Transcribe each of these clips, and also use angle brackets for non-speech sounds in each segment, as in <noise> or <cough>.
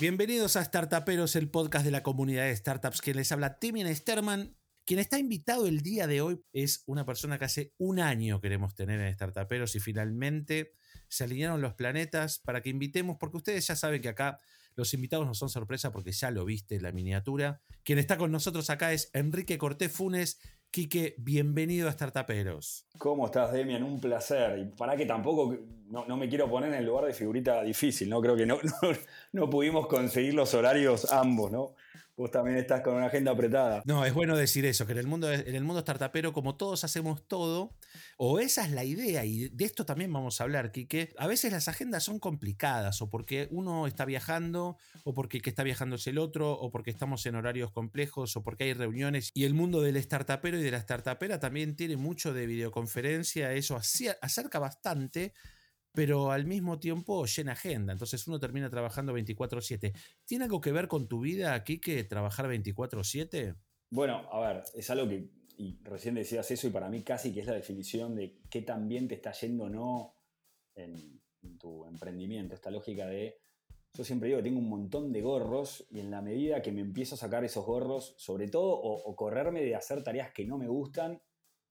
Bienvenidos a Startuperos, el podcast de la comunidad de startups que les habla Timian Sterman. Quien está invitado el día de hoy es una persona que hace un año queremos tener en Startuperos y finalmente se alinearon los planetas para que invitemos, porque ustedes ya saben que acá los invitados no son sorpresa porque ya lo viste la miniatura. Quien está con nosotros acá es Enrique Cortés Funes. Quique, bienvenido a Startuperos. ¿Cómo estás, Demian? Un placer. Y para que tampoco, no, me quiero poner en el lugar de figurita difícil, ¿no? Creo que no, <laughs> no pudimos conseguir los horarios ambos, ¿no? Vos también estás con una agenda apretada. No, es bueno decir eso, que en el mundo, en el mundo startupero, como todos hacemos todo, o esa es la idea, y de esto también vamos a hablar, que a veces las agendas son complicadas, o porque uno está viajando, o porque que está viajando es el otro, o porque estamos en horarios complejos, o porque hay reuniones, y el mundo del startupero y de la startupera también tiene mucho de videoconferencia, eso acerca bastante pero al mismo tiempo llena agenda. Entonces uno termina trabajando 24/7. ¿Tiene algo que ver con tu vida aquí que trabajar 24/7? Bueno, a ver, es algo que, recién decías eso, y para mí casi que es la definición de qué tan bien te está yendo o no en, tu emprendimiento. Esta lógica de, yo siempre digo que tengo un montón de gorros y en la medida que me empiezo a sacar esos gorros, sobre todo, o correrme de hacer tareas que no me gustan,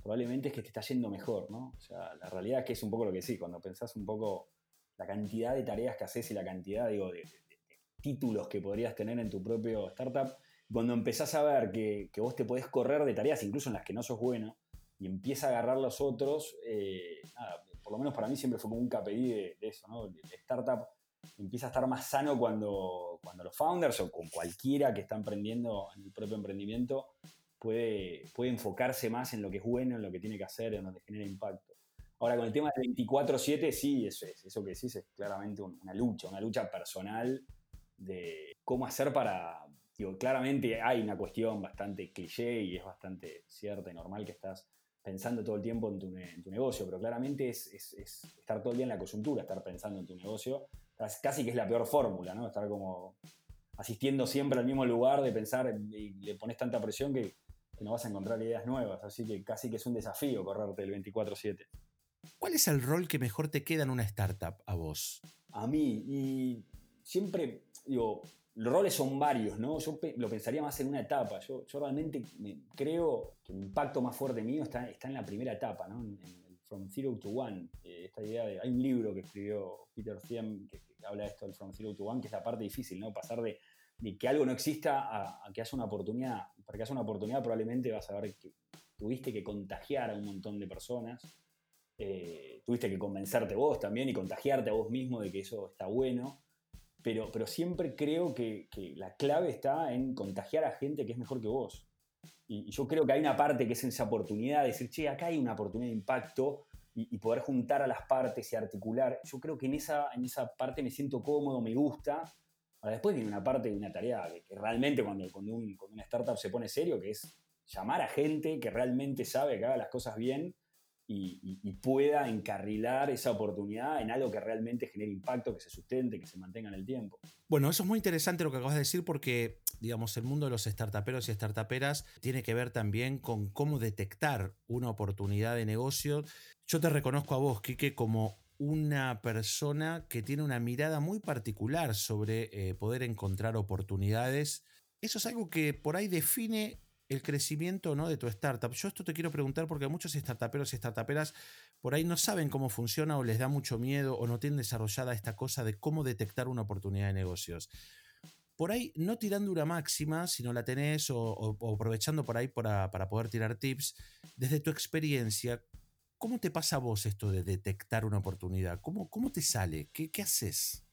probablemente es que te está yendo mejor, ¿no? O sea, la realidad es que es un poco lo que sí, cuando pensás un poco la cantidad de tareas que haces y la cantidad, digo, de, títulos que podrías tener en tu propio startup, cuando empezás a ver que, vos te podés correr de tareas, incluso en las que no sos bueno, y empieza a agarrar los otros, eh, nada, por lo menos para mí siempre fue como un KPI de, eso, ¿no? El startup empieza a estar más sano cuando, cuando los founders o con cualquiera que está emprendiendo en el propio emprendimiento puede, puede enfocarse más en lo que es bueno, en lo que tiene que hacer, en donde genera impacto. Ahora, con el tema del 24-7, sí, eso es, eso que decís es claramente una lucha, una lucha personal de cómo hacer para, digo, claramente hay una cuestión bastante cliché y es bastante cierta y normal que estás pensando todo el tiempo en tu, en tu negocio, pero claramente es, es, es, estar todo el día en la coyuntura, estar pensando en tu negocio, casi que es la peor fórmula, ¿no? Estar como asistiendo siempre al mismo lugar de pensar y le pones tanta presión que que no vas a encontrar ideas nuevas, así que casi que es un desafío correrte el 24/7. ¿Cuál es el rol que mejor te queda en una startup a vos? A mí, y siempre, digo, los roles son varios, ¿no? Yo lo pensaría más en una etapa. Yo, yo realmente creo que el impacto más fuerte mío está, está en la primera etapa, ¿no? En, el From Zero to One. Eh, esta idea de. Hay un libro que escribió Peter Thiem que, que, habla de esto del From Zero to One, que es la parte difícil, ¿no? Pasar de de que algo no exista a, que haya una oportunidad. Para que haya una oportunidad probablemente vas a ver que tuviste que contagiar a un montón de personas, eh, tuviste que convencerte vos también y contagiarte a vos mismo de que eso está bueno, pero, pero siempre creo que, la clave está en contagiar a gente que es mejor que vos. Y, yo creo que hay una parte que es esa oportunidad de decir, che, acá hay una oportunidad de impacto y, poder juntar a las partes y articular. Yo creo que en esa, en esa parte me siento cómodo, me gusta Ahora, después viene una parte de una tarea que, realmente cuando, cuando, una startup se pone serio, que es llamar a gente que realmente sabe que haga las cosas bien y, pueda encarrilar esa oportunidad en algo que realmente genere impacto, que se sustente, que se mantenga en el tiempo. Bueno, eso es muy interesante lo que acabas de decir porque, digamos, el mundo de los startuperos y startuperas tiene que ver también con cómo detectar una oportunidad de negocio. Yo te reconozco a vos, Kike, como una persona que tiene una mirada muy particular sobre eh, poder encontrar oportunidades. Eso es algo que por ahí define el crecimiento ¿no? de tu startup. Yo esto te quiero preguntar porque muchos startuperos y startuperas por ahí no saben cómo funciona o les da mucho miedo o no tienen desarrollada esta cosa de cómo detectar una oportunidad de negocios. Por ahí, no tirando una máxima, si no la tenés o, aprovechando por ahí para, para poder tirar tips, desde tu experiencia, ¿Cómo te pasa a vos esto de detectar una oportunidad? ¿Cómo, cómo te sale? ¿Qué, ¿Qué, haces?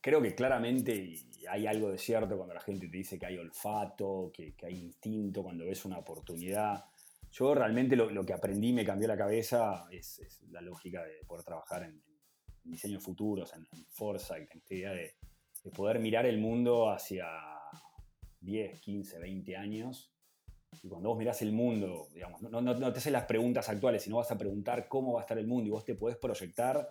Creo que claramente hay algo de cierto cuando la gente te dice que hay olfato, que, que hay instinto, cuando ves una oportunidad. Yo realmente lo, lo que aprendí me cambió la cabeza es, la lógica de poder trabajar en, diseños futuros, en, en, foresight, en esta idea de, de poder mirar el mundo hacia 10, 15, 20 años y cuando vos mirás el mundo, digamos, no, no, te haces las preguntas actuales, sino vas a preguntar cómo va a estar el mundo y vos te podés proyectar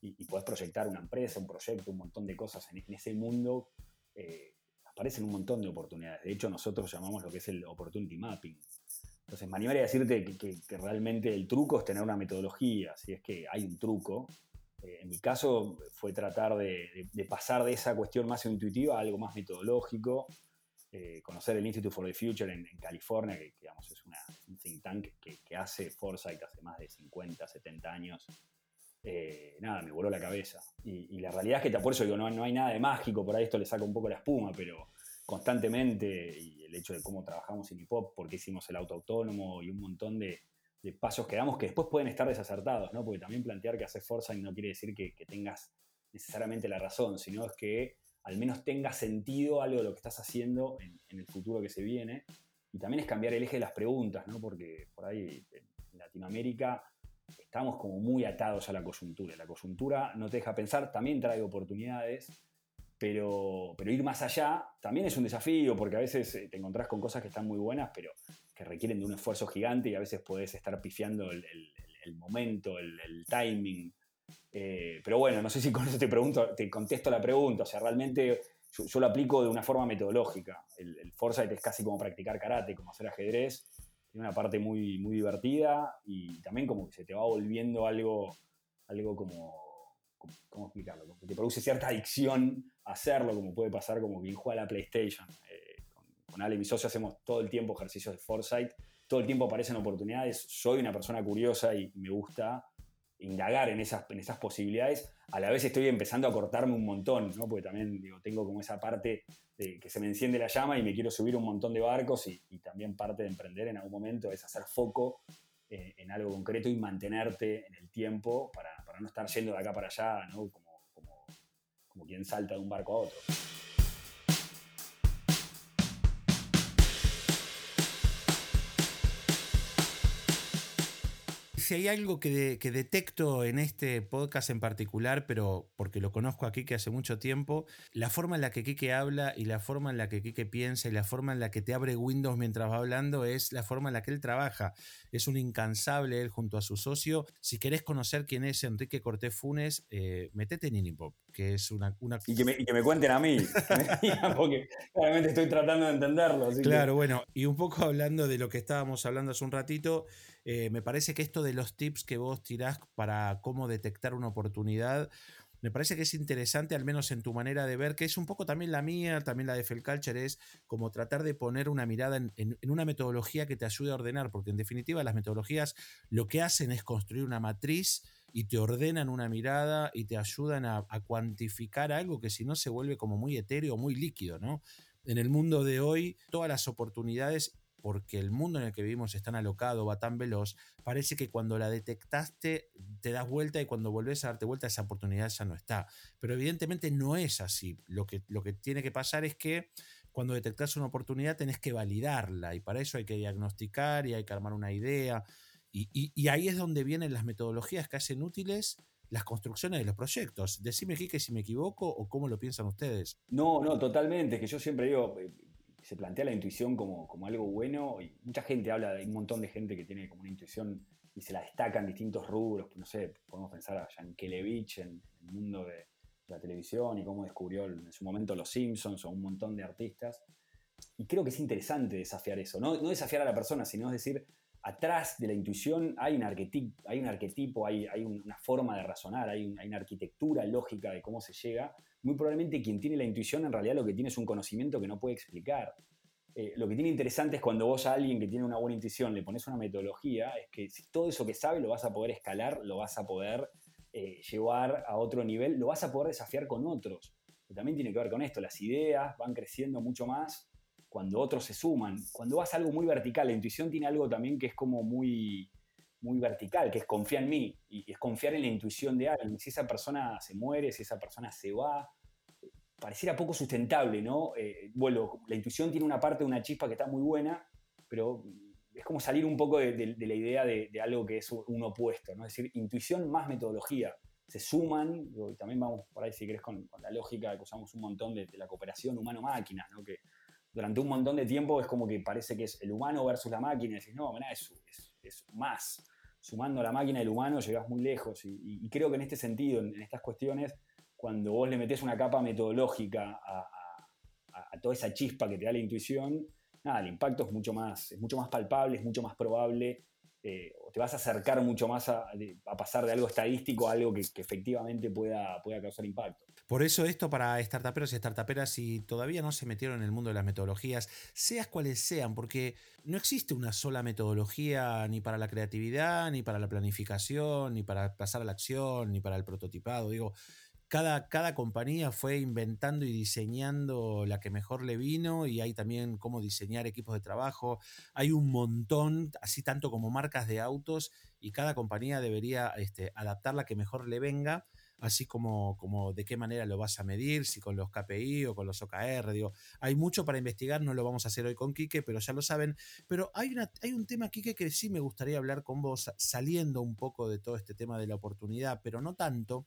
y, y podés proyectar una empresa, un proyecto, un montón de cosas en, ese mundo. Eh, aparecen un montón de oportunidades. De hecho, nosotros llamamos lo que es el Opportunity Mapping. Entonces, me animaría a decirte que, que, realmente el truco es tener una metodología. Si es que hay un truco, Eh, en mi caso fue tratar de, pasar de esa cuestión más intuitiva a algo más metodológico, eh, conocer el Institute for the Future en, California, que digamos, es un think tank que, hace Foresight hace más de 50, 70 años. Eh, nada, me voló la cabeza. Y, la realidad es que por eso digo, no, no hay nada de mágico, por ahí esto le saca un poco la espuma, pero constantemente, y el hecho de cómo trabajamos en hip hop, porque hicimos el auto autónomo y un montón de, pasos que damos que después pueden estar desacertados, ¿no? Porque también plantear que haces Foresight no quiere decir que, que tengas necesariamente la razón, sino es que al menos tenga sentido algo de lo que estás haciendo en, el futuro que se viene. Y también es cambiar el eje de las preguntas, ¿no? porque por ahí en Latinoamérica estamos como muy atados a la coyuntura. La coyuntura no te deja pensar, también trae oportunidades, pero, pero ir más allá también es un desafío, porque a veces eh, te encontrás con cosas que están muy buenas, pero que requieren de un esfuerzo gigante y a veces puedes estar pifiando el, momento, el, timing eh, pero bueno, no sé si con eso te pregunto, te contesto la pregunta. O sea, realmente yo, lo aplico de una forma metodológica. El, el, Foresight es casi como practicar karate, como hacer ajedrez. Tiene una parte muy, muy divertida y también como que se te va volviendo algo, algo como, ¿cómo explicarlo? Como que te produce cierta adicción a hacerlo, como puede pasar como quien juega a la PlayStation. Eh, con, con Ale mi socio hacemos todo el tiempo ejercicios de Foresight, todo el tiempo aparecen oportunidades. Soy una persona curiosa y me gusta indagar en esas, posibilidades, a la vez estoy empezando a cortarme un montón, ¿no? porque también digo, tengo como esa parte de que se me enciende la llama y me quiero subir un montón de barcos y, también parte de emprender en algún momento es hacer foco eh, en algo concreto y mantenerte en el tiempo para, no estar yendo de acá para allá, ¿no? como, como, como quien salta de un barco a otro. Si hay algo que, detecto en este podcast en particular, pero porque lo conozco aquí que hace mucho tiempo, la forma en la que Kike habla y la forma en la que Kike piensa y la forma en la que te abre Windows mientras va hablando es la forma en la que él trabaja. Es un incansable él junto a su socio. Si querés conocer quién es Enrique Cortés Funes, eh, metete en Inipop, que es una... Y, que me, cuenten a mí, <laughs> <laughs> porque claramente estoy tratando de entenderlo. claro, bueno, y un poco hablando de lo que estábamos hablando hace un ratito, eh, me parece que esto de los tips que vos tirás para cómo detectar una oportunidad, me parece que es interesante, al menos en tu manera de ver, que es un poco también la mía, también la de Felculture, es como tratar de poner una mirada en, una metodología que te ayude a ordenar, porque en definitiva las metodologías lo que hacen es construir una matriz y te ordenan una mirada y te ayudan a, a cuantificar algo que si no se vuelve como muy etéreo, muy líquido, ¿no? En el mundo de hoy, todas las oportunidades porque el mundo en el que vivimos es tan alocado, va tan veloz, parece que cuando la detectaste te das vuelta y cuando volvés a darte vuelta esa oportunidad ya no está. Pero evidentemente no es así. Lo que, lo que tiene que pasar es que cuando detectas una oportunidad tenés que validarla y para eso hay que diagnosticar y hay que armar una idea. Y, ahí es donde vienen las metodologías que hacen útiles las construcciones de los proyectos. Decime, que si me equivoco o cómo lo piensan ustedes. No, no, totalmente. Que yo siempre digo, eh, se plantea la intuición como, algo bueno y mucha gente habla, hay un montón de gente que tiene como una intuición y se la destaca en distintos rubros, no sé, podemos pensar a Yankelevich en el mundo de la televisión y cómo descubrió en su momento los Simpsons o un montón de artistas. Y creo que es interesante desafiar eso, no, no desafiar a la persona, sino es decir, atrás de la intuición hay un arquetipo, hay, un arquetipo, hay, hay una forma de razonar, hay, una arquitectura lógica de cómo se llega. Muy probablemente quien tiene la intuición en realidad lo que tiene es un conocimiento que no puede explicar. Eh, lo que tiene interesante es cuando vos a alguien que tiene una buena intuición le pones una metodología, es que si todo eso que sabe lo vas a poder escalar, lo vas a poder eh, llevar a otro nivel, lo vas a poder desafiar con otros. También tiene que ver con esto, las ideas van creciendo mucho más cuando otros se suman. Cuando vas a algo muy vertical, la intuición tiene algo también que es como muy, muy vertical, que es confiar en mí y es confiar en la intuición de alguien. Si esa persona se muere, si esa persona se va, pareciera poco sustentable, ¿no? Eh, bueno, la intuición tiene una parte una chispa que está muy buena, pero es como salir un poco de, la idea de, algo que es un opuesto, ¿no? Es decir, intuición más metodología. Se suman, y también vamos por ahí, si querés, con, la lógica que usamos un montón de, la cooperación humano-máquina, ¿no? Que durante un montón de tiempo es como que parece que es el humano versus la máquina, y decís, no, es, más. Sumando a la máquina y el humano llegás muy lejos. Y, creo que en este sentido, en, estas cuestiones, cuando vos le metés una capa metodológica a, toda esa chispa que te da la intuición, nada, el impacto es mucho más, es mucho más palpable, es mucho más probable. Eh, te vas a acercar mucho más a, pasar de algo estadístico a algo que, efectivamente pueda, pueda causar impacto. Por eso esto para startuperos y startuperas, si todavía no se metieron en el mundo de las metodologías, seas cuales sean, porque no existe una sola metodología ni para la creatividad, ni para la planificación, ni para pasar a la acción, ni para el prototipado. Digo, cada, cada, compañía fue inventando y diseñando la que mejor le vino y hay también cómo diseñar equipos de trabajo. Hay un montón, así tanto como marcas de autos y cada compañía debería este, adaptar la que mejor le venga, así como, como de qué manera lo vas a medir, si con los KPI o con los OKR. Digo, hay mucho para investigar, no lo vamos a hacer hoy con Quique, pero ya lo saben. Pero hay, una, hay un tema, Quique, que sí me gustaría hablar con vos, saliendo un poco de todo este tema de la oportunidad, pero no tanto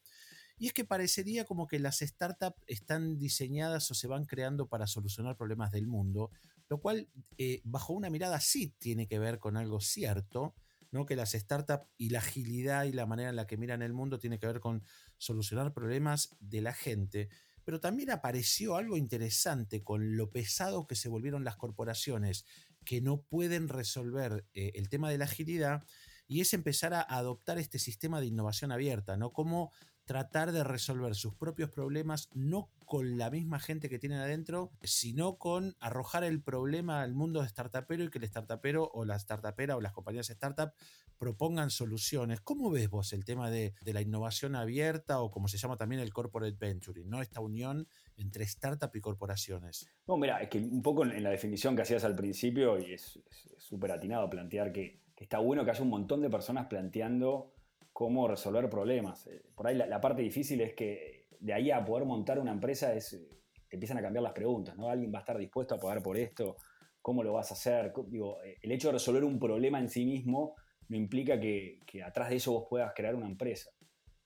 y es que parecería como que las startups están diseñadas o se van creando para solucionar problemas del mundo, lo cual eh, bajo una mirada sí tiene que ver con algo cierto, ¿no? que las startups y la agilidad y la manera en la que miran el mundo tiene que ver con solucionar problemas de la gente. Pero también apareció algo interesante con lo pesado que se volvieron las corporaciones que no pueden resolver eh, el tema de la agilidad y es empezar a adoptar este sistema de innovación abierta, ¿no? Como tratar de resolver sus propios problemas, no con la misma gente que tienen adentro, sino con arrojar el problema al mundo de startupero y que el startupero o la startupera o las compañías startup propongan soluciones. ¿Cómo ves vos el tema de, la innovación abierta o como se llama también el corporate venturing, ¿no? esta unión entre startup y corporaciones? No, mira, es que un poco en la definición que hacías al principio, y es súper atinado plantear que, que está bueno que haya un montón de personas planteando cómo resolver problemas. Eh, por ahí la, parte difícil es que de ahí a poder montar una empresa es, eh, te empiezan a cambiar las preguntas, ¿no? ¿Alguien va a estar dispuesto a pagar por esto? ¿Cómo lo vas a hacer? Digo, eh, el hecho de resolver un problema en sí mismo no implica que, atrás de eso vos puedas crear una empresa.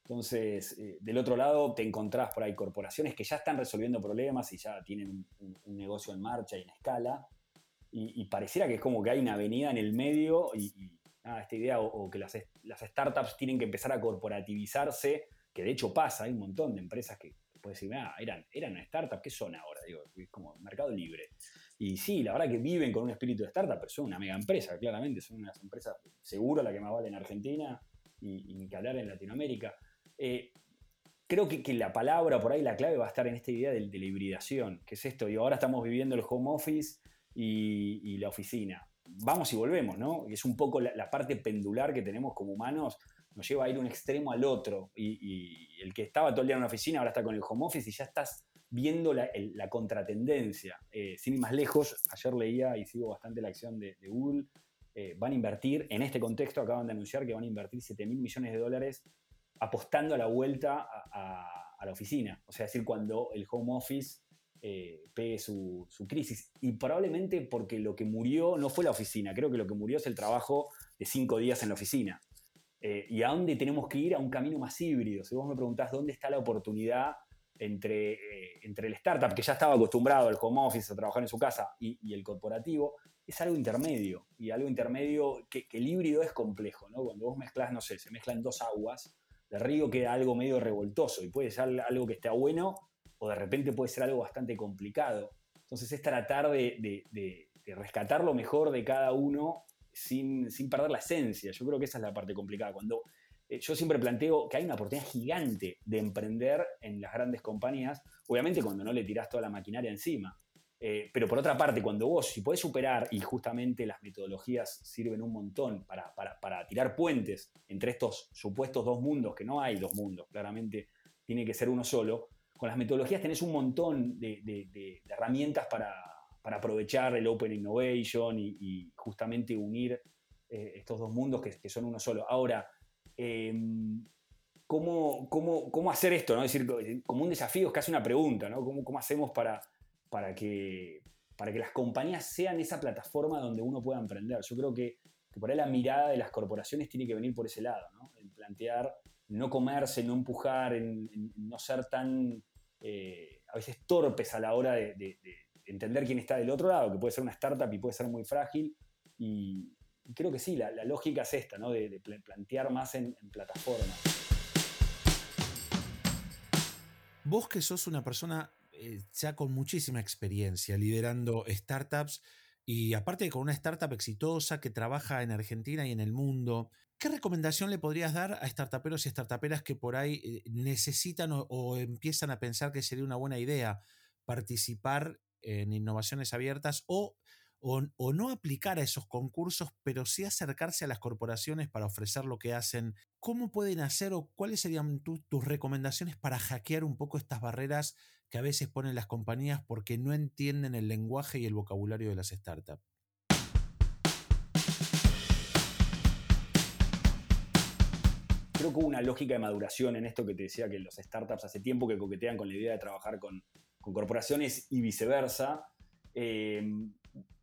Entonces, del otro lado, te encontrás por ahí corporaciones que ya están resolviendo problemas y ya tienen un, negocio en marcha y en escala, y, pareciera que es como que hay una avenida en el medio y esta idea, o, que las, las, startups tienen que empezar a corporativizarse, que de hecho pasa, hay un montón de empresas que puedes decir, ah, eran, eran una ¿qué son ahora? Digo, es como mercado libre. Y sí, la verdad que viven con un espíritu de startup, pero son una mega empresa, claramente, son unas empresas seguro la que más vale en Argentina y, ni que hablar en Latinoamérica. Eh, creo que, que, la palabra por ahí, la clave va a estar en esta idea de, la hibridación, que es esto, y ahora estamos viviendo el home office y, y la oficina vamos y volvemos, ¿no? Es un poco la, parte pendular que tenemos como humanos, nos lleva a ir un extremo al otro. Y, el que estaba todo el día en una oficina ahora está con el home office y ya estás viendo la, contratendencia. Eh, sin ir más lejos, ayer leía y sigo bastante la acción de, Google, eh, van a invertir, en este contexto acaban de anunciar que van a invertir 7 mil millones de dólares apostando a la vuelta a, a la oficina. O sea, es decir, cuando el home office eh, pegue su, crisis. Y probablemente porque lo que murió no fue la oficina, creo que lo que murió es el trabajo de cinco días en la oficina. Eh, ¿Y a dónde tenemos que ir? A un camino más híbrido. Si vos me preguntás dónde está la oportunidad entre, eh, entre el startup, que ya estaba acostumbrado al home office, a trabajar en su casa, y, el corporativo, es algo intermedio. Y algo intermedio que, el híbrido es complejo. ¿no? Cuando vos mezclas, no sé, se mezclan dos aguas, el río queda algo medio revoltoso y puede ser algo que esté bueno o de repente puede ser algo bastante complicado. Entonces es tratar de, rescatar lo mejor de cada uno sin, perder la esencia. Yo creo que esa es la parte complicada. Cuando eh, yo siempre planteo que hay una oportunidad gigante de emprender en las grandes compañías, obviamente cuando no le tirás toda la maquinaria encima. Eh, pero por otra parte, cuando vos, si podés superar, y justamente las metodologías sirven un montón para tirar puentes entre estos supuestos dos mundos, que no hay dos mundos, claramente tiene que ser uno solo, con las metodologías tenés un montón de, herramientas para, aprovechar el Open Innovation y, justamente unir eh, estos dos mundos que, son uno solo. Ahora, em, ¿cómo, hacer esto? ¿no? Es decir, como un desafío, es casi una pregunta, ¿no? ¿Cómo, hacemos para, que, que las compañías sean esa plataforma donde uno pueda emprender? Yo creo que, por ahí la mirada de las corporaciones tiene que venir por ese lado, ¿no? El plantear no comerse, no empujar, no ser tan eh, a veces torpes a la hora de, entender quién está del otro lado, que puede ser una startup y puede ser muy frágil. Y, creo que sí, la, lógica es esta, ¿no? de, plantear más en, en plataformas. Vos que sos una persona eh, ya con muchísima experiencia liderando startups, y aparte con una startup exitosa que trabaja en Argentina y en el mundo, ¿qué recomendación le podrías dar a startuperos y startuperas que por ahí eh, necesitan o, empiezan a pensar que sería una buena idea participar en innovaciones abiertas o, o, no aplicar a esos concursos, pero sí acercarse a las corporaciones para ofrecer lo que hacen? ¿Cómo pueden hacer o cuáles serían tus recomendaciones para hackear un poco estas barreras que a veces ponen las compañías porque no entienden el lenguaje y el vocabulario de las startups. Creo que hubo una lógica de maduración en esto que te decía que los startups hace tiempo que coquetean con la idea de trabajar con, corporaciones y viceversa. Em,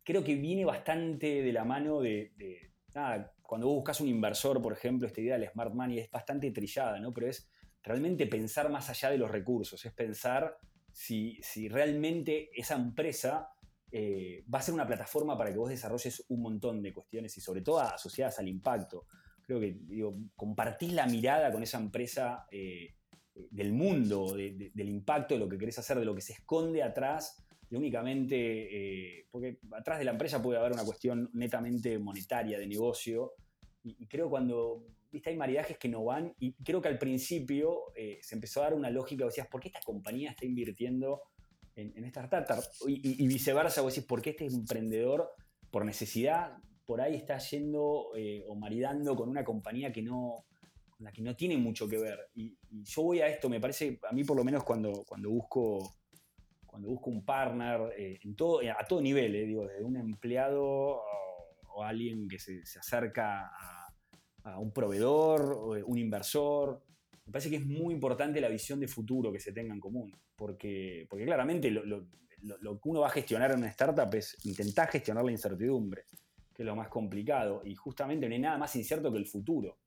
creo que viene bastante de la mano de, cuando vos buscas un inversor, por ejemplo, esta idea del smart money es bastante trillada, ¿no? Pero es realmente pensar más allá de los recursos, es pensar si, realmente esa empresa eh, va a ser una plataforma para que vos desarrolles un montón de cuestiones y sobre todo asociadas al impacto. Creo que compartís la mirada con esa empresa eh, del mundo, del impacto, de lo que querés hacer, de lo que se esconde atrás de únicamente, eh, porque atrás de la empresa puede haber una cuestión netamente monetaria, de negocio, y, y creo cuando ¿viste? hay maridajes que no van y creo que al principio eh, se empezó a dar una lógica, decías, ¿por qué esta compañía está invirtiendo en, esta startup? Y, viceversa, vos decís, ¿por qué este emprendedor, por necesidad, por ahí está yendo eh, o maridando con una compañía que no, con la que no tiene mucho que ver? Y, yo voy a esto, me parece, a mí por lo menos cuando, cuando busco cuando busco un partner eh, en todo, a todo nivel, digo, desde un empleado o, o alguien que se, se acerca a, un proveedor, eh, un inversor. Me parece que es muy importante la visión de futuro que se tenga en común, porque, porque claramente lo, que uno va a gestionar en una startup es intentar gestionar la incertidumbre, que es lo más complicado, y justamente no hay nada más incierto que el futuro.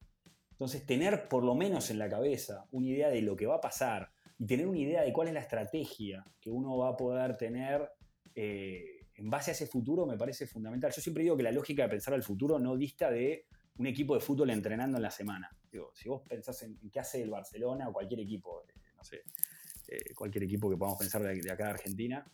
Entonces, tener por lo menos en la cabeza una idea de lo que va a pasar y tener una idea de cuál es la estrategia que uno va a poder tener eh, en base a ese futuro me parece fundamental. Yo siempre digo que la lógica de pensar al futuro no dista de un equipo de fútbol entrenando en la semana. Digo, si vos pensás en, qué hace el Barcelona o cualquier equipo, eh, no sé, eh, cualquier equipo que podamos pensar de, acá de Argentina,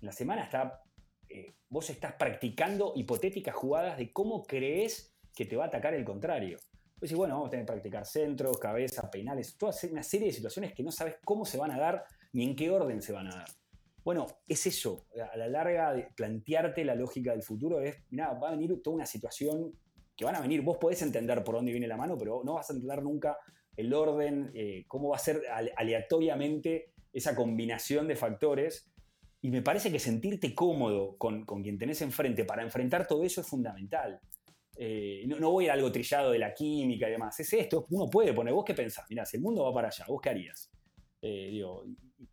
en la semana está, eh, vos estás practicando hipotéticas jugadas de cómo crees que te va a atacar el contrario. Pues bueno, vamos a tener que practicar centros, cabeza, penales, toda una serie de situaciones que no sabes cómo se van a dar ni en qué orden se van a dar. Bueno, es eso, a la larga de plantearte la lógica del futuro es, mira, va a venir toda una situación que van a venir. Vos podés entender por dónde viene la mano, pero no vas a entender nunca el orden, eh, cómo va a ser aleatoriamente esa combinación de factores. Y me parece que sentirte cómodo con, quien tenés enfrente para enfrentar todo eso es fundamental. Eh, no, voy a algo trillado de la química y demás. Es esto, uno puede poner, vos qué pensás, mirá, si el mundo va para allá, vos qué harías. Eh, y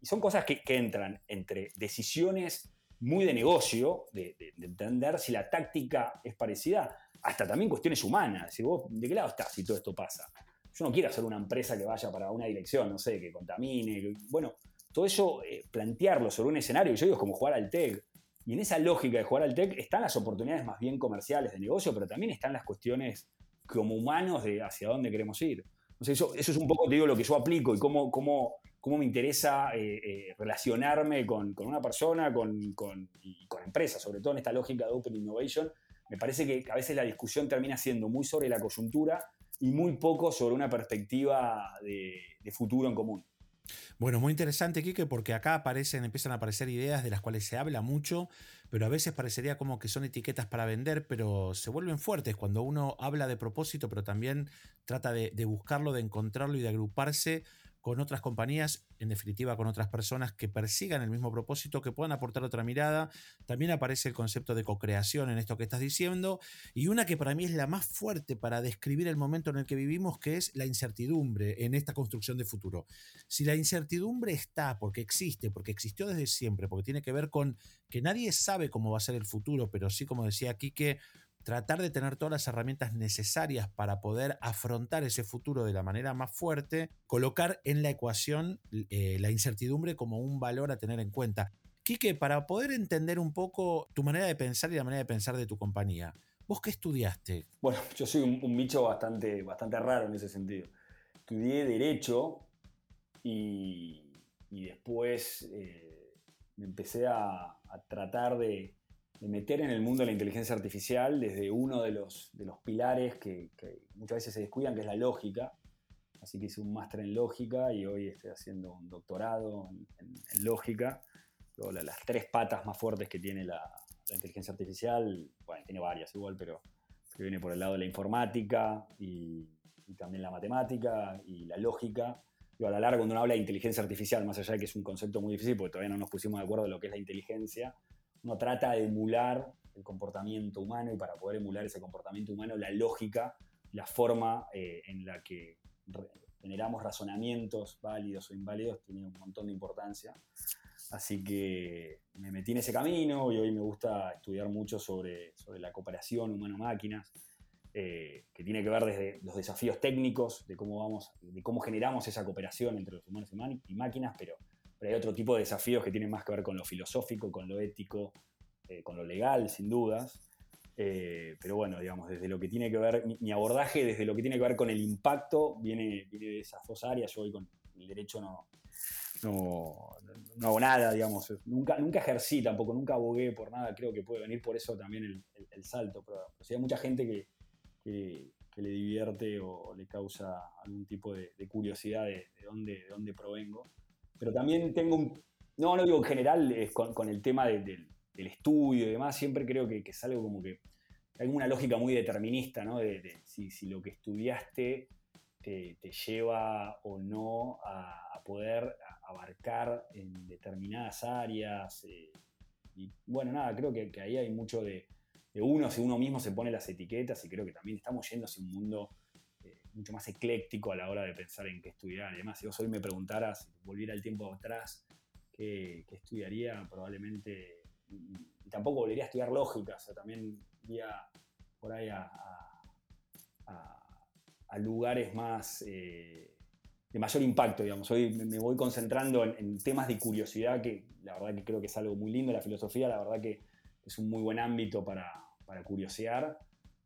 son cosas que, entran entre decisiones muy de negocio, de, entender si la táctica es parecida, hasta también cuestiones humanas. Si vos, ¿De qué lado estás si todo esto pasa? Yo no quiero hacer una empresa que vaya para una dirección, no sé, que contamine. bueno, todo eso, eh, plantearlo sobre un escenario, yo digo, es como jugar al TEC. Y en esa lógica de jugar al TEC están las oportunidades más bien comerciales de negocio, pero también están las cuestiones como humanos de hacia dónde queremos ir. eso, eso es un poco, digo, lo que yo aplico y cómo, cómo, cómo me interesa eh, eh, relacionarme con, una persona con, con, y con empresas, sobre todo en esta lógica de Open Innovation, me parece que a veces la discusión termina siendo muy sobre la coyuntura y muy poco sobre una perspectiva de, futuro en común. Bueno, muy interesante, Kike, porque acá aparecen, empiezan a aparecer ideas de las cuales se habla mucho, pero a veces parecería como que son etiquetas para vender, pero se vuelven fuertes cuando uno habla de propósito, pero también trata de buscarlo, de encontrarlo y de agruparse con otras compañías, en definitiva con otras personas que persigan el mismo propósito, que puedan aportar otra mirada. También aparece el concepto de co-creación en esto que estás diciendo. Y una que para mí es la más fuerte para describir el momento en el que vivimos, que es la incertidumbre en esta construcción de futuro. Si la incertidumbre está, porque existe, porque existió desde siempre, porque tiene que ver con que nadie sabe cómo va a ser el futuro, pero sí, como decía Quique, tratar de tener todas las herramientas necesarias para poder afrontar ese futuro de la manera más fuerte, colocar en la ecuación eh, la incertidumbre como un valor a tener en cuenta. Quique, para poder entender un poco tu manera de pensar y la manera de pensar de tu compañía, ¿vos qué estudiaste? Bueno, <laughs> yo soy un, bicho bastante, bastante raro en ese sentido. Estudié Derecho y, después eh, me empecé a tratar de, meter en el mundo de la inteligencia artificial desde uno de los, de los pilares que, muchas veces se descuidan, que es la lógica. Así que hice un máster en lógica y hoy estoy haciendo un doctorado en, lógica. las tres patas más fuertes que tiene la, la, inteligencia artificial, bueno, tiene varias igual, pero que viene por el lado de la informática y, y también la matemática y la lógica. a la larga, cuando uno habla de inteligencia artificial, más allá de que es un concepto muy difícil, porque todavía no nos pusimos de acuerdo de lo que es la inteligencia, uno trata de emular el comportamiento humano y para poder emular ese comportamiento humano, la lógica, la forma eh, en la que generamos razonamientos válidos o inválidos tiene un montón de importancia. Así que me metí en ese camino y hoy me gusta estudiar mucho sobre, sobre la cooperación humano-máquinas, eh, que tiene que ver desde los desafíos técnicos, de cómo, vamos, de cómo generamos esa cooperación entre los humanos y máquinas, pero pero hay otro tipo de desafíos que tienen más que ver con lo filosófico, con lo ético, eh, con lo legal, sin dudas. Eh, pero bueno, digamos, desde lo que tiene que ver, mi, abordaje desde lo que tiene que ver con el impacto viene, de esas dos áreas. Yo hoy con el derecho no, no, no, hago nada, digamos. Nunca, nunca ejercí tampoco, nunca abogué por nada. Creo que puede venir por eso también el, salto. Pero, si hay mucha gente que, que, le divierte o, le causa algún tipo de, curiosidad de, de, dónde, de dónde provengo. Pero también tengo un... No, no digo en general, es con, el tema del estudio y demás, siempre creo que, es algo como que hay una lógica muy determinista, ¿no? De, si, lo que estudiaste te, lleva o no a, poder abarcar en determinadas áreas. Eh, y bueno, nada, creo que, ahí hay mucho de, uno, si uno mismo se pone las etiquetas y creo que también estamos yendo hacia un mundo mucho más ecléctico a la hora de pensar en qué estudiar. Además, si vos hoy me preguntaras, si volviera el tiempo atrás, qué, estudiaría, probablemente. Y, tampoco volvería a estudiar lógica, o sea, también iría por ahí a, lugares más. Eh, de mayor impacto, digamos. Hoy me voy concentrando en, temas de curiosidad, que la verdad que creo que es algo muy lindo. La filosofía, la verdad que es un muy buen ámbito para, para curiosear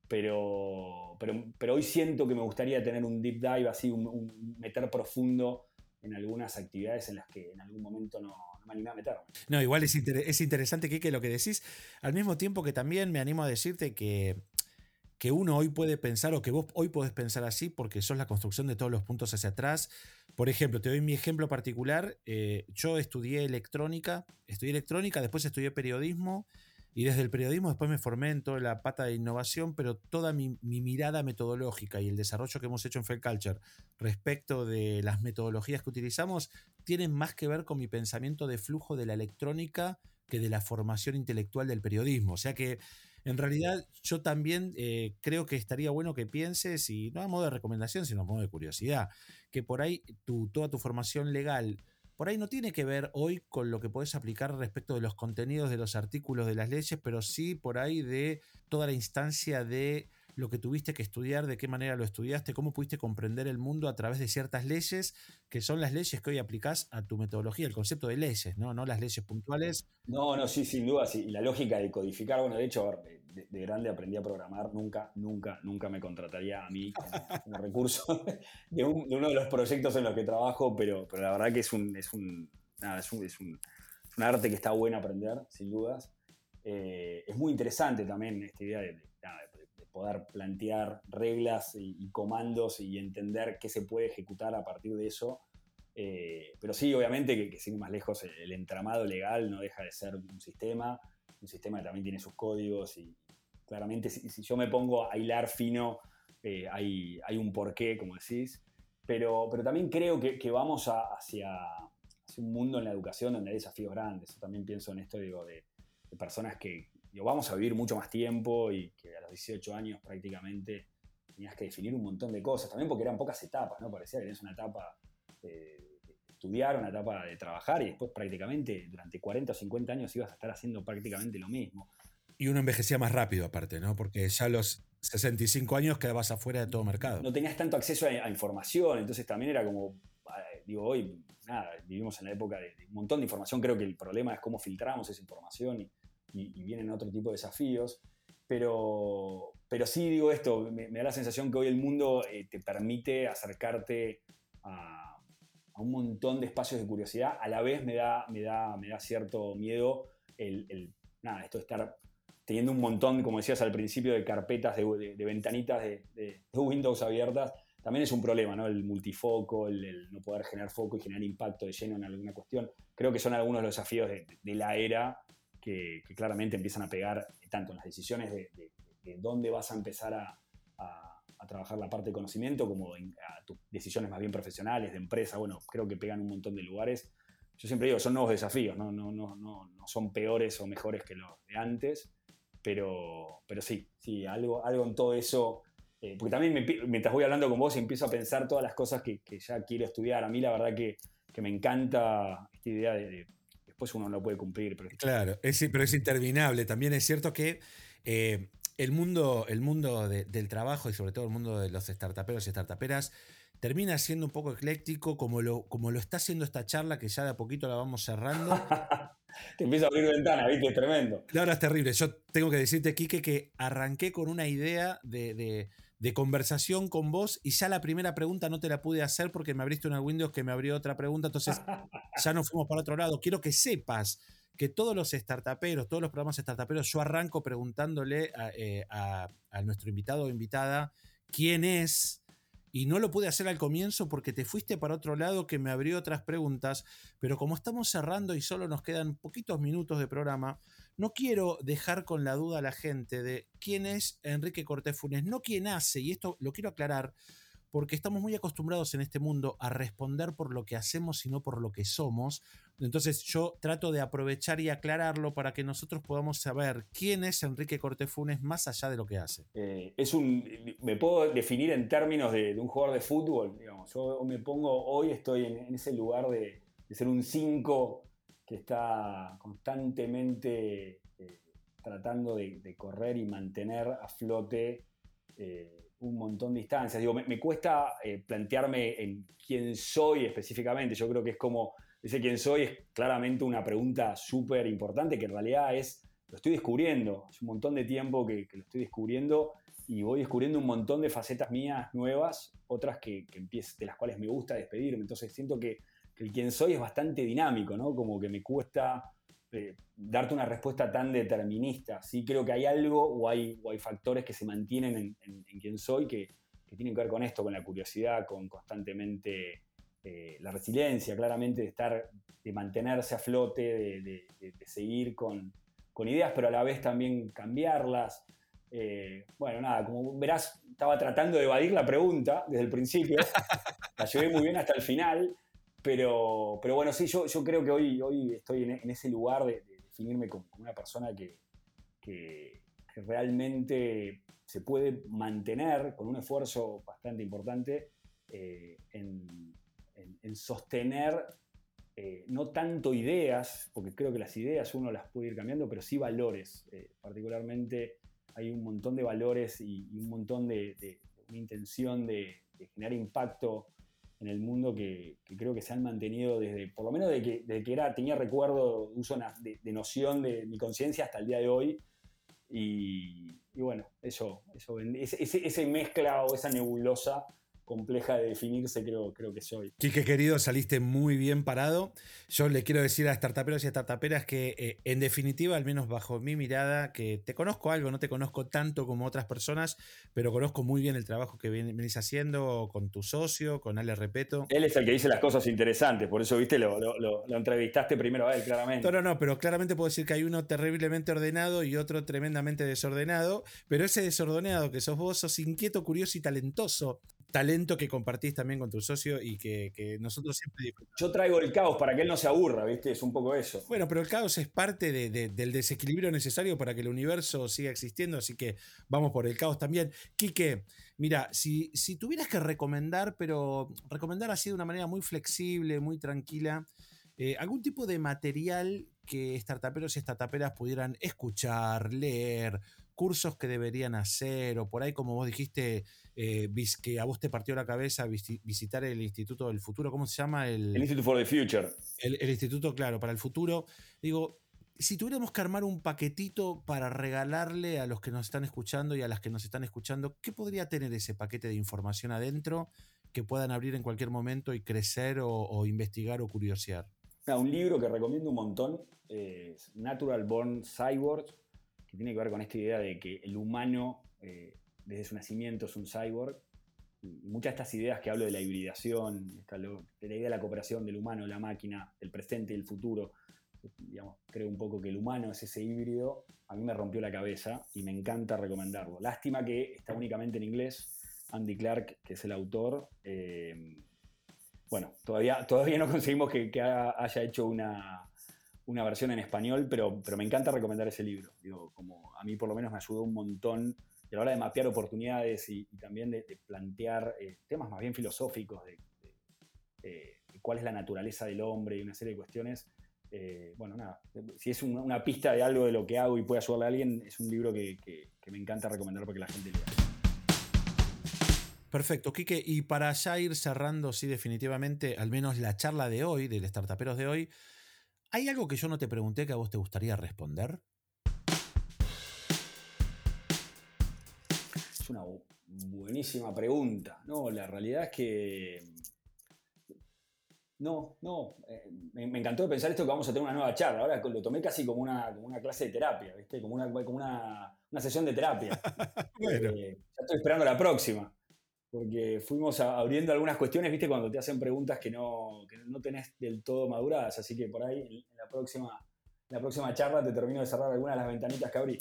pero, pero, pero, hoy siento que me gustaría tener un deep dive, así, un, meter profundo en algunas actividades en las que en algún momento no, me animé a meterme. No, igual es, es interesante, Kike, lo que decís, al mismo tiempo que también me animo a decirte que, que uno hoy puede pensar, o que vos hoy podés pensar así, porque sos la construcción de todos los puntos hacia atrás. Por ejemplo, te doy mi ejemplo particular. Eh, yo estudié electrónica, estudié electrónica, después estudié periodismo y desde el periodismo después me formé en toda la pata de innovación, pero toda mi, mirada metodológica y el desarrollo que hemos hecho en Fell Culture respecto de las metodologías que utilizamos tienen más que ver con mi pensamiento de flujo de la electrónica que de la formación intelectual del periodismo. O sea que en realidad yo también eh, creo que estaría bueno que pienses, y no a modo de recomendación, sino a modo de curiosidad, que por ahí tu, toda tu formación legal por ahí no tiene que ver hoy con lo que puedes aplicar respecto de los contenidos de los artículos de las leyes, pero sí por ahí de toda la instancia de lo que tuviste que estudiar, de qué manera lo estudiaste, cómo pudiste comprender el mundo a través de ciertas leyes, que son las leyes que hoy aplicás a tu metodología, el concepto de leyes, ¿no? No las leyes puntuales. No, no, sí, sin duda, sí. Y la lógica de codificar, bueno, de hecho, de, grande aprendí a programar, nunca, nunca, nunca me contrataría a mí como, <laughs> recurso de, uno de los proyectos en los que trabajo, pero, pero la verdad que es un, es un, es un, es un, arte que está bueno aprender, sin dudas. Eh, es muy interesante también esta idea de, poder plantear reglas y, comandos y entender qué se puede ejecutar a partir de eso. Eh, pero sí, obviamente que, que sin más lejos el entramado legal no deja de ser un sistema, un sistema que también tiene sus códigos y claramente si, yo me pongo a hilar fino, eh, hay, hay, un porqué, como decís, pero, pero también creo que, vamos hacia, un mundo en la educación donde hay desafíos grandes. Yo también pienso en esto digo, de, personas que digo, vamos a vivir mucho más tiempo y que a los 18 años prácticamente tenías que definir un montón de cosas, también porque eran pocas etapas, ¿no? Parecía que tenías una etapa de estudiar, una etapa de trabajar y después prácticamente durante 40 o 50 años ibas a estar haciendo prácticamente lo mismo. Y uno envejecía más rápido aparte, ¿no? Porque ya a los 65 años quedabas afuera de todo mercado. No tenías tanto acceso a, información, entonces también era como, ah, digo, hoy, nada, vivimos en la época de, un montón de información, creo que el problema es cómo filtramos esa información y, vienen otro tipo de desafíos. Pero, pero sí digo esto, me, da la sensación que hoy el mundo eh, te permite acercarte a, un montón de espacios de curiosidad. A la vez me da, me da, me da cierto miedo el, nada, esto de estar teniendo un montón, como decías al principio, de carpetas, de, ventanitas de, Windows abiertas, también es un problema, ¿no? El multifoco, el, no poder generar foco y generar impacto de lleno en alguna cuestión. Creo que son algunos de los desafíos de, la era que, claramente empiezan a pegar tanto en las decisiones de, dónde vas a empezar a, trabajar la parte de conocimiento como a tus decisiones más bien profesionales, de empresa. Bueno, creo que pegan un montón de lugares. Yo siempre digo, son nuevos desafíos, no, no, no, no, no son peores o mejores que los de antes, pero, pero sí, sí, algo, algo en todo eso eh, porque también mientras voy hablando con vos empiezo a pensar todas las cosas que, ya quiero estudiar. A mí la verdad que, me encanta esta idea de, después uno no lo puede cumplir. Pero... Claro, es, pero es interminable. También es cierto que eh, el mundo, el mundo del trabajo y sobre todo el mundo de los startuperos y startuperas termina siendo un poco ecléctico como lo, como lo está haciendo esta charla que ya de a poquito la vamos cerrando. <laughs> Te empiezo a abrir ventana, ¿viste? Es tremendo. No, no, es terrible. Yo tengo que decirte, Quique, que arranqué con una idea de de conversación con vos y ya la primera pregunta no te la pude hacer porque me abriste una Windows que me abrió otra pregunta, entonces <laughs> ya nos fuimos para otro lado. Quiero que sepas que todos los startuperos, todos los programas startuperos, yo arranco preguntándole a, eh, a nuestro invitado o invitada quién es, y no lo pude hacer al comienzo porque te fuiste para otro lado que me abrió otras preguntas, pero como estamos cerrando y solo nos quedan poquitos minutos de programa, no quiero dejar con la duda a la gente de quién es Enrique Cortés Funes, no quién hace, y esto lo quiero aclarar, porque estamos muy acostumbrados en este mundo a responder por lo que hacemos y no por lo que somos. Entonces yo trato de aprovechar y aclararlo para que nosotros podamos saber quién es Enrique Cortés Funes más allá de lo que hace. Eh, es un, me puedo definir en términos de, un jugador de fútbol. Yo me pongo, hoy estoy en, ese lugar de, de ser un 5 que está constantemente eh, tratando de, correr y mantener a flote eh, un montón de distancias. Digo, me, cuesta eh, plantearme en quién soy específicamente. Yo creo que es como, ese quién soy es claramente una pregunta súper importante que en realidad es, lo estoy descubriendo. Hace un montón de tiempo que, lo estoy descubriendo y voy descubriendo un montón de facetas mías nuevas, otras que, que de las cuales me gusta despedirme. Entonces siento que el quién soy es bastante dinámico, ¿no? Como que me cuesta eh, darte una respuesta tan determinista. Sí creo que hay algo o hay, hay factores que se mantienen en, quién soy que, tienen que ver con esto, con la curiosidad, con constantemente eh, la resiliencia, claramente de estar, de mantenerse a flote, de, seguir con, ideas, pero a la vez también cambiarlas. Eh, bueno, nada, como verás, estaba tratando de evadir la pregunta desde el principio, <laughs> la llevé muy bien hasta el final. Pero, pero bueno, sí, yo, yo creo que hoy, hoy estoy en, ese lugar de, definirme como, una persona que, que, realmente se puede mantener con un esfuerzo bastante importante eh, en, en, sostener eh, no tanto ideas, porque creo que las ideas uno las puede ir cambiando, pero sí valores. Eh, particularmente hay un montón de valores y, un montón de, una intención de generar impacto en el mundo que, creo que se han mantenido desde, por lo menos desde que, que era, tenía recuerdo, uso de, de noción de mi conciencia hasta el día de hoy. Y, bueno, eso, eso ese, ese mezcla o esa nebulosa compleja de definirse, creo, creo que soy. Quique, querido, saliste muy bien parado. Yo le quiero decir a startuperos y a startuperas que, eh, en definitiva, al menos bajo mi mirada, que te conozco algo, no te conozco tanto como otras personas, pero conozco muy bien el trabajo que venís haciendo con tu socio, con Ale Repeto. Él es el que dice las cosas interesantes, por eso, viste, lo, lo, entrevistaste primero a él, claramente. No, no, no, pero claramente puedo decir que hay uno terriblemente ordenado y otro tremendamente desordenado, pero ese desordenado que sos vos, sos inquieto, curioso y talentoso talento que compartís también con tu socio y que, nosotros siempre disfrutamos. Yo traigo el caos para que él no se aburra, ¿viste? Es un poco eso. Bueno, pero el caos es parte del desequilibrio necesario para que el universo siga existiendo, así que vamos por el caos también. Quique, mira, si, si tuvieras que recomendar, pero recomendar así de una manera muy flexible, muy tranquila, eh, algún tipo de material que startuperos y startuperas pudieran escuchar, leer, cursos que deberían hacer, o por ahí, como vos dijiste, eh, que a vos te partió la cabeza visitar el Instituto del Futuro, ¿cómo se llama? El, Instituto for the Future. El, Instituto, claro, para el futuro. Digo, si tuviéramos que armar un paquetito para regalarle a los que nos están escuchando y a las que nos están escuchando, ¿qué podría tener ese paquete de información adentro que puedan abrir en cualquier momento y crecer o, investigar o curiosear? un libro que recomiendo un montón es Natural Born Cyborgs que tiene que ver con esta idea de que el humano eh, desde su nacimiento es un cyborg. Muchas de estas ideas que hablo de la hibridación, de la idea de la cooperación del humano, la máquina, el presente y el futuro, digamos, creo un poco que el humano es ese híbrido, a mí me rompió la cabeza y me encanta recomendarlo. Lástima que está únicamente en inglés. Andy Clark, que es el autor, eh, bueno, todavía, todavía no conseguimos que, haya hecho una, versión en español, pero, pero me encanta recomendar ese libro. Digo, como a mí por lo menos me ayudó un montón a la hora de mapear oportunidades y, también de, plantear eh, temas más bien filosóficos de, cuál es la naturaleza del hombre y una serie de cuestiones. Eh, bueno, nada, si es una, pista de algo de lo que hago y puede ayudarle a alguien, es un libro que, que me encanta recomendar porque la gente lea. Perfecto, Quique. Y para ya ir cerrando, sí, definitivamente, al menos la charla de hoy, del Startuperos de hoy, ¿hay algo que yo no te pregunté que a vos te gustaría responder? Es una buenísima pregunta. No, la realidad es que. No, no. Eh, me, encantó pensar esto que vamos a tener una nueva charla. Ahora lo tomé casi como una, clase de terapia, ¿viste? Como una, como una, sesión de terapia. <laughs> Eh, ya estoy esperando la próxima porque fuimos abriendo algunas cuestiones, viste, cuando te hacen preguntas que no, no tenés del todo maduradas, así que por ahí en la próxima, la próxima charla te termino de cerrar algunas de las ventanitas que abrí.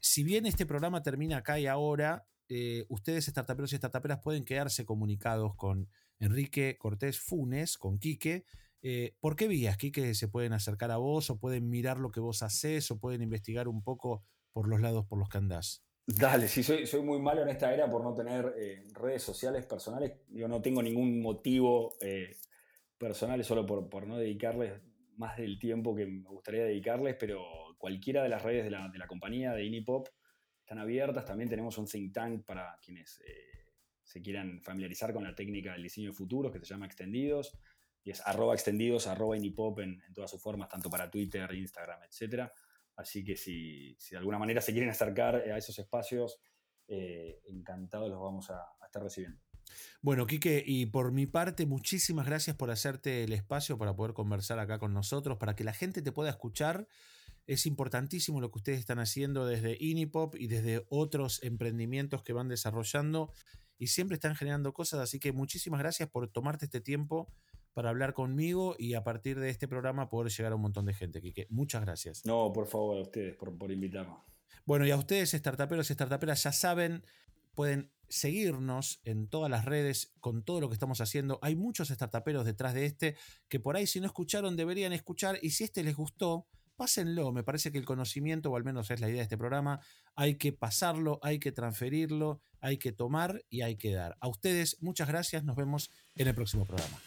Si bien este programa termina acá y ahora, eh, ustedes, startuperos y startuperas, pueden quedarse comunicados con Enrique Cortés Funes, con Quique, eh, ¿Por qué vías, Kike, se pueden acercar a vos o pueden mirar lo que vos haces o pueden investigar un poco por los lados por los que andás? Dale, sí, soy, soy muy malo en esta era por no tener eh, redes sociales personales. Yo no tengo ningún motivo eh, personal, solo por, por, no dedicarles más del tiempo que me gustaría dedicarles, pero cualquiera de las redes de la, de la compañía, de Inipop, están abiertas. También tenemos un think tank para quienes se quieran familiarizar con la técnica del diseño de futuros, que se llama Extendidos y es arroba extendidos, arroba inipop en, en todas sus formas, tanto para Twitter, Instagram, etc. Así que si, de alguna manera se quieren acercar a esos espacios, eh, encantados los vamos a, estar recibiendo. Bueno, Quique, y por mi parte, muchísimas gracias por hacerte el espacio para poder conversar acá con nosotros, para que la gente te pueda escuchar. Es importantísimo lo que ustedes están haciendo desde Inipop y desde otros emprendimientos que van desarrollando y siempre están generando cosas, así que muchísimas gracias por tomarte este tiempo para hablar conmigo y a partir de este programa poder llegar a un montón de gente. Quique, muchas gracias. No, por favor, a ustedes por, por invitarme. Bueno, y a ustedes, startuperos y startuperas, ya saben, pueden seguirnos en todas las redes con todo lo que estamos haciendo. Hay muchos startuperos detrás de este que por ahí si no escucharon deberían escuchar y si este les gustó, pásenlo. Me parece que el conocimiento, o al menos es la idea de este programa, hay que pasarlo, hay que transferirlo, hay que tomar y hay que dar. A ustedes muchas gracias, nos vemos en el próximo programa.